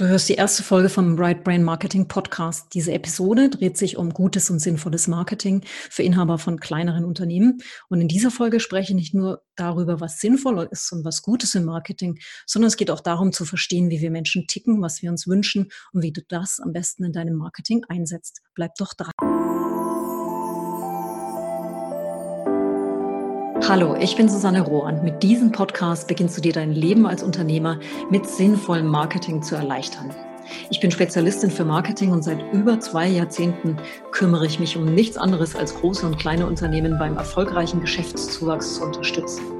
Du hörst die erste Folge vom Right Brain Marketing Podcast. Diese Episode dreht sich um gutes und sinnvolles Marketing für Inhaber von kleineren Unternehmen. Und in dieser Folge spreche ich nicht nur darüber, was sinnvoll ist und was Gutes im Marketing, sondern es geht auch darum zu verstehen, wie wir Menschen ticken, was wir uns wünschen und wie du das am besten in deinem Marketing einsetzt. Bleib doch dran. Hallo, ich bin Susanne Rohr und mit diesem Podcast beginnst du dir dein Leben als Unternehmer mit sinnvollem Marketing zu erleichtern. Ich bin Spezialistin für Marketing und seit über zwei Jahrzehnten kümmere ich mich um nichts anderes als große und kleine Unternehmen beim erfolgreichen Geschäftszuwachs zu unterstützen.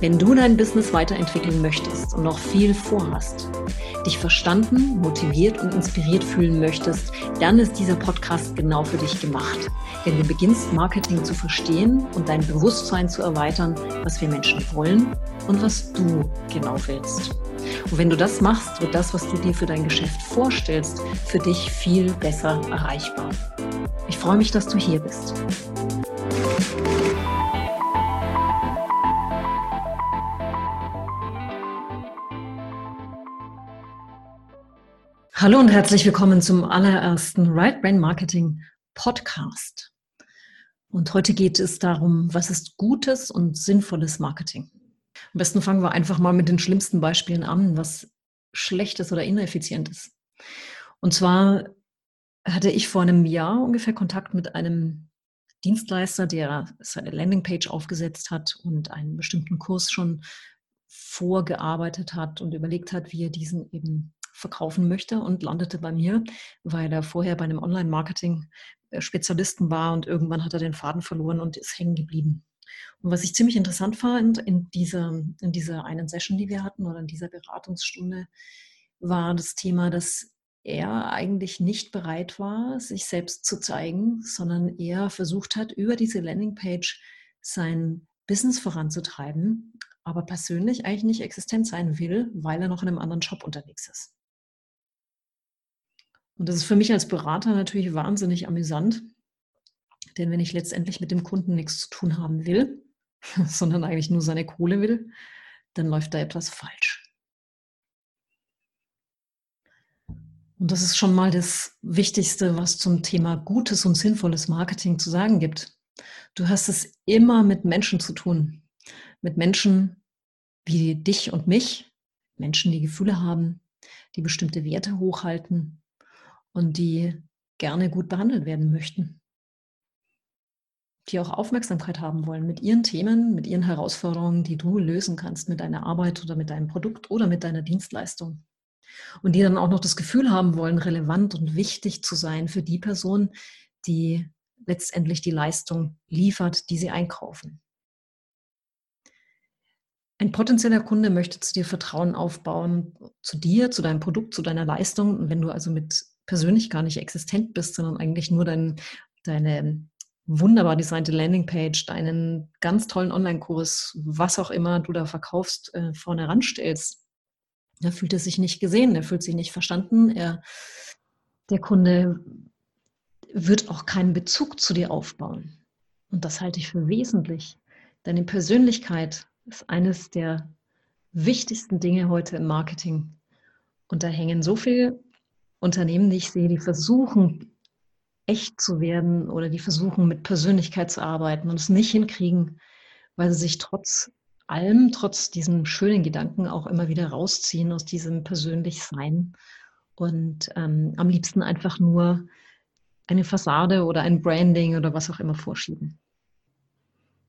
Wenn du dein Business weiterentwickeln möchtest und noch viel vorhast, dich verstanden, motiviert und inspiriert fühlen möchtest, dann ist dieser Podcast genau für dich gemacht. Denn du beginnst Marketing zu verstehen und dein Bewusstsein zu erweitern, was wir Menschen wollen und was du genau willst. Und wenn du das machst, wird das, was du dir für dein Geschäft vorstellst, für dich viel besser erreichbar. Ich freue mich, dass du hier bist. Hallo und herzlich willkommen zum allerersten Right Brain Marketing Podcast. Und heute geht es darum, was ist gutes und sinnvolles Marketing. Am besten fangen wir einfach mal mit den schlimmsten Beispielen an, was schlechtes oder ineffizient ist. Und zwar hatte ich vor einem Jahr ungefähr Kontakt mit einem Dienstleister, der seine Landingpage aufgesetzt hat und einen bestimmten Kurs schon vorgearbeitet hat und überlegt hat, wie er diesen eben verkaufen möchte und landete bei mir, weil er vorher bei einem Online-Marketing-Spezialisten war und irgendwann hat er den Faden verloren und ist hängen geblieben. Und was ich ziemlich interessant fand in dieser, in dieser einen Session, die wir hatten oder in dieser Beratungsstunde, war das Thema, dass er eigentlich nicht bereit war, sich selbst zu zeigen, sondern er versucht hat, über diese Landingpage sein Business voranzutreiben, aber persönlich eigentlich nicht existent sein will, weil er noch in einem anderen Job unterwegs ist. Und das ist für mich als Berater natürlich wahnsinnig amüsant, denn wenn ich letztendlich mit dem Kunden nichts zu tun haben will, sondern eigentlich nur seine Kohle will, dann läuft da etwas falsch. Und das ist schon mal das Wichtigste, was zum Thema gutes und sinnvolles Marketing zu sagen gibt. Du hast es immer mit Menschen zu tun. Mit Menschen wie dich und mich, Menschen, die Gefühle haben, die bestimmte Werte hochhalten, und die gerne gut behandelt werden möchten. Die auch Aufmerksamkeit haben wollen mit ihren Themen, mit ihren Herausforderungen, die du lösen kannst mit deiner Arbeit oder mit deinem Produkt oder mit deiner Dienstleistung. Und die dann auch noch das Gefühl haben wollen, relevant und wichtig zu sein für die Person, die letztendlich die Leistung liefert, die sie einkaufen. Ein potenzieller Kunde möchte zu dir Vertrauen aufbauen, zu dir, zu deinem Produkt, zu deiner Leistung. Und wenn du also mit persönlich gar nicht existent bist, sondern eigentlich nur dein, deine wunderbar designte Landingpage, deinen ganz tollen Online-Kurs, was auch immer du da verkaufst, äh, vorne ranstellst, da fühlt er sich nicht gesehen, er fühlt sich nicht verstanden, er, der Kunde wird auch keinen Bezug zu dir aufbauen. Und das halte ich für wesentlich. Deine Persönlichkeit ist eines der wichtigsten Dinge heute im Marketing. Und da hängen so viele Unternehmen, die ich sehe, die versuchen, echt zu werden oder die versuchen, mit Persönlichkeit zu arbeiten und es nicht hinkriegen, weil sie sich trotz allem, trotz diesem schönen Gedanken auch immer wieder rausziehen aus diesem Persönlichsein und ähm, am liebsten einfach nur eine Fassade oder ein Branding oder was auch immer vorschieben.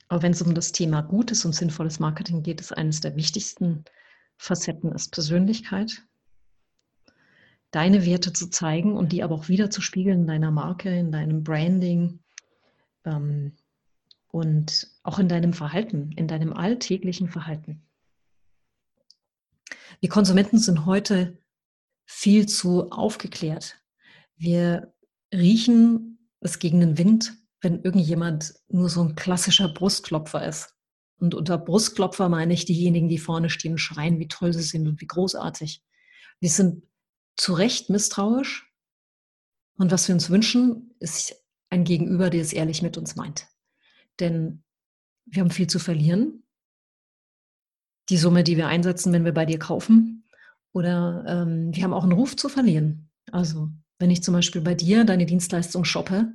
Aber wenn es um das Thema gutes und sinnvolles Marketing geht, ist eines der wichtigsten Facetten ist Persönlichkeit deine Werte zu zeigen und die aber auch wieder zu spiegeln in deiner Marke, in deinem Branding ähm, und auch in deinem Verhalten, in deinem alltäglichen Verhalten. Wir Konsumenten sind heute viel zu aufgeklärt. Wir riechen es gegen den Wind wenn irgendjemand nur so ein klassischer Brustklopfer ist. Und unter Brustklopfer meine ich diejenigen, die vorne stehen und schreien, wie toll sie sind und wie großartig. Wir sind zu Recht misstrauisch. Und was wir uns wünschen, ist ein Gegenüber, der es ehrlich mit uns meint. Denn wir haben viel zu verlieren. Die Summe, die wir einsetzen, wenn wir bei dir kaufen. Oder ähm, wir haben auch einen Ruf zu verlieren. Also wenn ich zum Beispiel bei dir deine Dienstleistung shoppe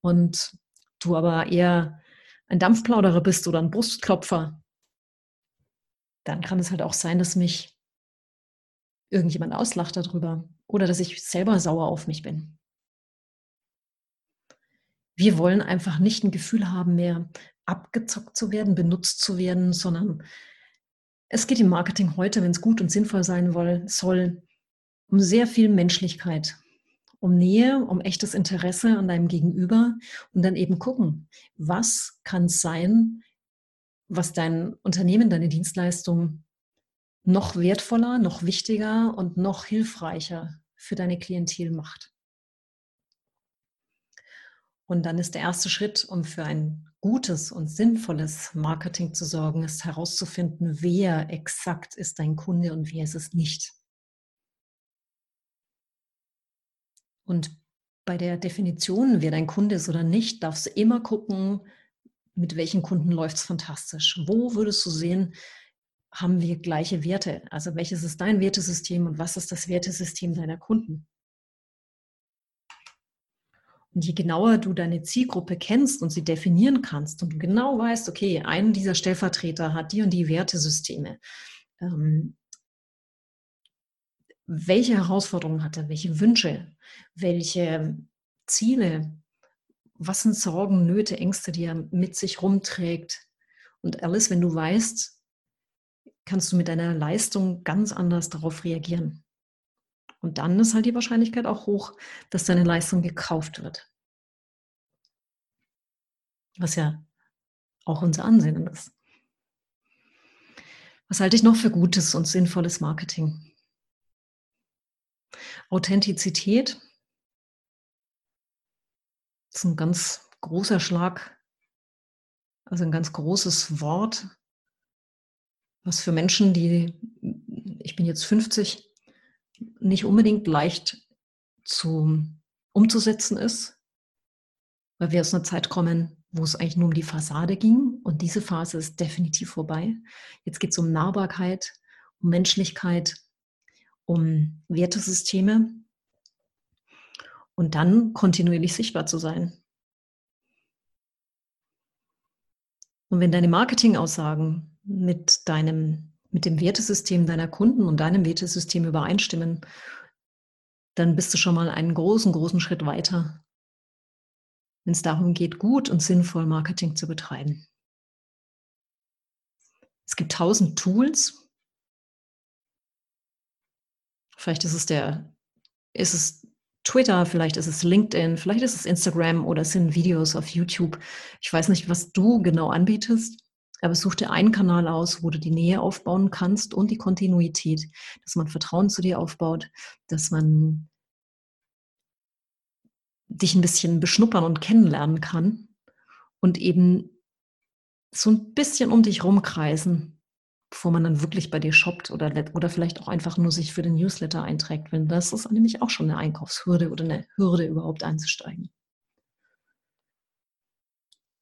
und du aber eher ein Dampfplauderer bist oder ein Brustklopfer, dann kann es halt auch sein, dass mich irgendjemand auslacht darüber oder dass ich selber sauer auf mich bin. Wir wollen einfach nicht ein Gefühl haben, mehr abgezockt zu werden, benutzt zu werden, sondern es geht im Marketing heute, wenn es gut und sinnvoll sein soll, um sehr viel Menschlichkeit, um Nähe, um echtes Interesse an deinem Gegenüber und dann eben gucken, was kann es sein, was dein Unternehmen, deine Dienstleistung noch wertvoller, noch wichtiger und noch hilfreicher für deine Klientel macht. Und dann ist der erste Schritt, um für ein gutes und sinnvolles Marketing zu sorgen, ist herauszufinden, wer exakt ist dein Kunde und wer ist es nicht. Und bei der Definition, wer dein Kunde ist oder nicht, darfst du immer gucken, mit welchen Kunden läuft es fantastisch. Wo würdest du sehen, haben wir gleiche Werte? Also welches ist dein Wertesystem und was ist das Wertesystem deiner Kunden? Und je genauer du deine Zielgruppe kennst und sie definieren kannst und du genau weißt, okay, ein dieser Stellvertreter hat die und die Wertesysteme, ähm, welche Herausforderungen hat er, welche Wünsche, welche Ziele, was sind Sorgen, Nöte, Ängste, die er mit sich rumträgt. Und alles, wenn du weißt, kannst du mit deiner Leistung ganz anders darauf reagieren. Und dann ist halt die Wahrscheinlichkeit auch hoch, dass deine Leistung gekauft wird. Was ja auch unser Ansehen ist. Was halte ich noch für gutes und sinnvolles Marketing? Authentizität ist ein ganz großer Schlag, also ein ganz großes Wort, was für Menschen, die, ich bin jetzt 50, nicht unbedingt leicht zu, umzusetzen ist, weil wir aus einer Zeit kommen, wo es eigentlich nur um die Fassade ging und diese Phase ist definitiv vorbei. Jetzt geht es um Nahbarkeit, um Menschlichkeit, um Wertesysteme und dann kontinuierlich sichtbar zu sein. Und wenn deine Marketingaussagen mit deinem, mit dem Wertesystem deiner Kunden und deinem Wertesystem übereinstimmen, dann bist du schon mal einen großen, großen Schritt weiter, wenn es darum geht, gut und sinnvoll Marketing zu betreiben. Es gibt tausend Tools, Vielleicht ist es der, ist es Twitter, vielleicht ist es LinkedIn, vielleicht ist es Instagram oder es sind Videos auf YouTube. Ich weiß nicht, was du genau anbietest, aber such dir einen Kanal aus, wo du die Nähe aufbauen kannst und die Kontinuität, dass man Vertrauen zu dir aufbaut, dass man dich ein bisschen beschnuppern und kennenlernen kann und eben so ein bisschen um dich rumkreisen bevor man dann wirklich bei dir shoppt oder, oder vielleicht auch einfach nur sich für den Newsletter einträgt. Wenn das ist nämlich auch schon eine Einkaufshürde oder eine Hürde, überhaupt einzusteigen.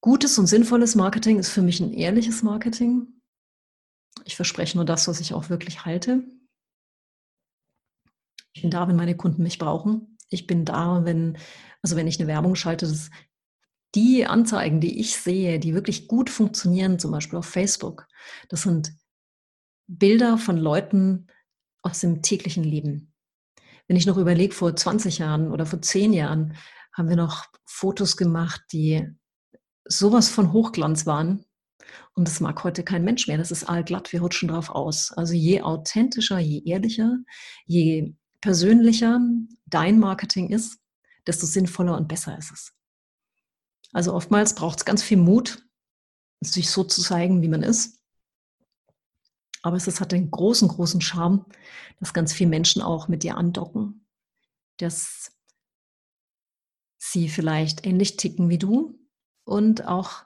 Gutes und sinnvolles Marketing ist für mich ein ehrliches Marketing. Ich verspreche nur das, was ich auch wirklich halte. Ich bin da, wenn meine Kunden mich brauchen. Ich bin da, wenn, also wenn ich eine Werbung schalte, dass die Anzeigen, die ich sehe, die wirklich gut funktionieren, zum Beispiel auf Facebook, das sind Bilder von Leuten aus dem täglichen Leben. Wenn ich noch überlege, vor 20 Jahren oder vor 10 Jahren haben wir noch Fotos gemacht, die sowas von Hochglanz waren. Und das mag heute kein Mensch mehr. Das ist allglatt. Wir rutschen drauf aus. Also je authentischer, je ehrlicher, je persönlicher dein Marketing ist, desto sinnvoller und besser ist es. Also oftmals braucht es ganz viel Mut, sich so zu zeigen, wie man ist. Aber es hat den großen, großen Charme, dass ganz viele Menschen auch mit dir andocken, dass sie vielleicht ähnlich ticken wie du und auch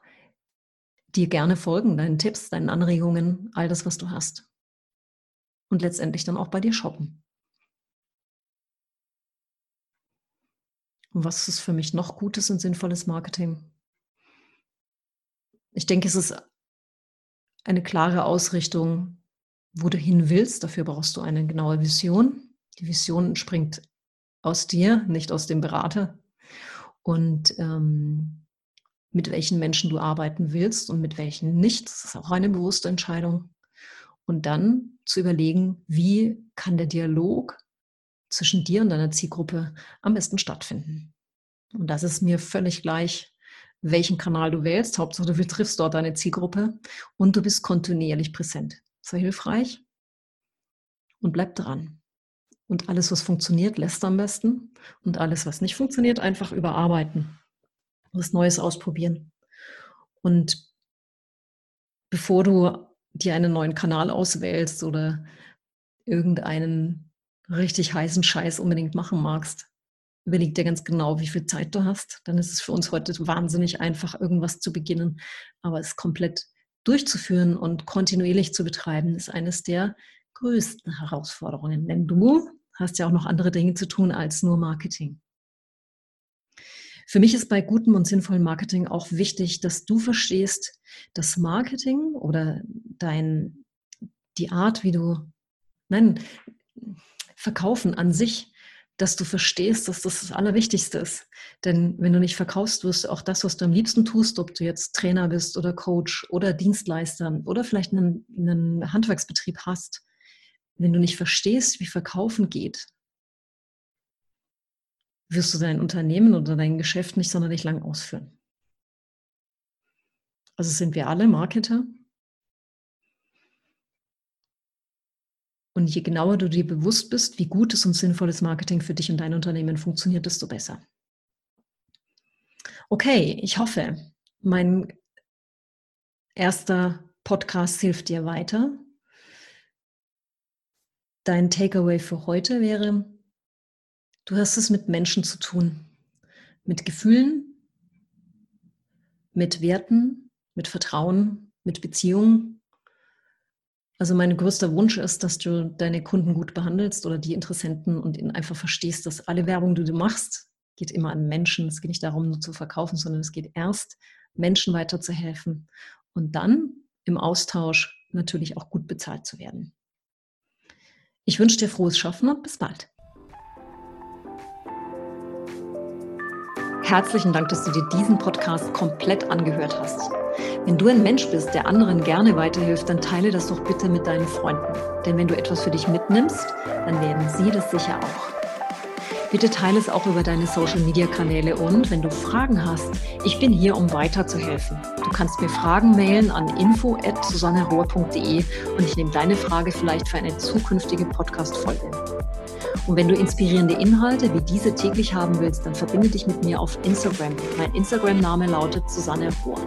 dir gerne folgen, deinen Tipps, deinen Anregungen, all das, was du hast. Und letztendlich dann auch bei dir shoppen. Und was ist für mich noch gutes und sinnvolles Marketing? Ich denke, es ist eine klare Ausrichtung, wo du hin willst. Dafür brauchst du eine genaue Vision. Die Vision springt aus dir, nicht aus dem Berater. Und ähm, mit welchen Menschen du arbeiten willst und mit welchen nicht, das ist auch eine bewusste Entscheidung. Und dann zu überlegen, wie kann der Dialog zwischen dir und deiner Zielgruppe am besten stattfinden. Und das ist mir völlig gleich, welchen Kanal du wählst. Hauptsache, du betriffst dort deine Zielgruppe und du bist kontinuierlich präsent. Sei hilfreich und bleib dran. Und alles, was funktioniert, lässt am besten. Und alles, was nicht funktioniert, einfach überarbeiten. Was Neues ausprobieren. Und bevor du dir einen neuen Kanal auswählst oder irgendeinen richtig heißen Scheiß unbedingt machen magst, überleg dir ganz genau, wie viel Zeit du hast. Dann ist es für uns heute wahnsinnig einfach, irgendwas zu beginnen. Aber es komplett durchzuführen und kontinuierlich zu betreiben, ist eines der größten Herausforderungen. Denn du hast ja auch noch andere Dinge zu tun als nur Marketing. Für mich ist bei gutem und sinnvollem Marketing auch wichtig, dass du verstehst, dass Marketing oder dein, die Art, wie du, nein, Verkaufen an sich dass du verstehst, dass das das Allerwichtigste ist. Denn wenn du nicht verkaufst, wirst du auch das, was du am liebsten tust, ob du jetzt Trainer bist oder Coach oder Dienstleister oder vielleicht einen, einen Handwerksbetrieb hast, wenn du nicht verstehst, wie Verkaufen geht, wirst du dein Unternehmen oder dein Geschäft nicht sonderlich lang ausführen. Also sind wir alle Marketer Und je genauer du dir bewusst bist, wie gutes und sinnvolles Marketing für dich und dein Unternehmen funktioniert, desto besser. Okay, ich hoffe, mein erster Podcast hilft dir weiter. Dein Takeaway für heute wäre, du hast es mit Menschen zu tun, mit Gefühlen, mit Werten, mit Vertrauen, mit Beziehungen also mein größter Wunsch ist, dass du deine Kunden gut behandelst oder die Interessenten und ihnen einfach verstehst, dass alle Werbung, die du machst, geht immer an Menschen. Es geht nicht darum, nur zu verkaufen, sondern es geht erst, Menschen weiterzuhelfen und dann im Austausch natürlich auch gut bezahlt zu werden. Ich wünsche dir frohes Schaffen und bis bald. Herzlichen Dank, dass du dir diesen Podcast komplett angehört hast. Wenn du ein Mensch bist, der anderen gerne weiterhilft, dann teile das doch bitte mit deinen Freunden. Denn wenn du etwas für dich mitnimmst, dann werden sie das sicher auch. Bitte teile es auch über deine Social-Media-Kanäle und wenn du Fragen hast, ich bin hier, um weiterzuhelfen. Du kannst mir Fragen mailen an info.susannerohr.de und ich nehme deine Frage vielleicht für eine zukünftige Podcast-Folge. Und wenn du inspirierende Inhalte wie diese täglich haben willst, dann verbinde dich mit mir auf Instagram. Mein Instagram-Name lautet Susanne Rohr.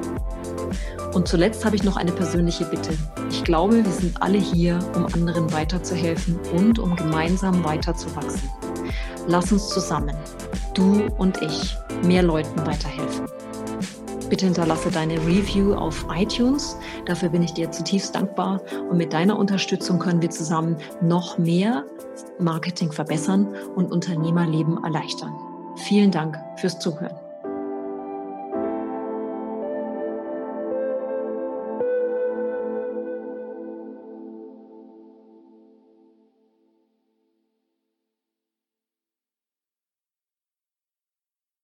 Und zuletzt habe ich noch eine persönliche Bitte. Ich glaube, wir sind alle hier, um anderen weiterzuhelfen und um gemeinsam weiterzuwachsen. Lass uns zusammen, du und ich, mehr Leuten weiterhelfen. Bitte hinterlasse deine Review auf iTunes. Dafür bin ich dir zutiefst dankbar. Und mit deiner Unterstützung können wir zusammen noch mehr Marketing verbessern und Unternehmerleben erleichtern. Vielen Dank fürs Zuhören.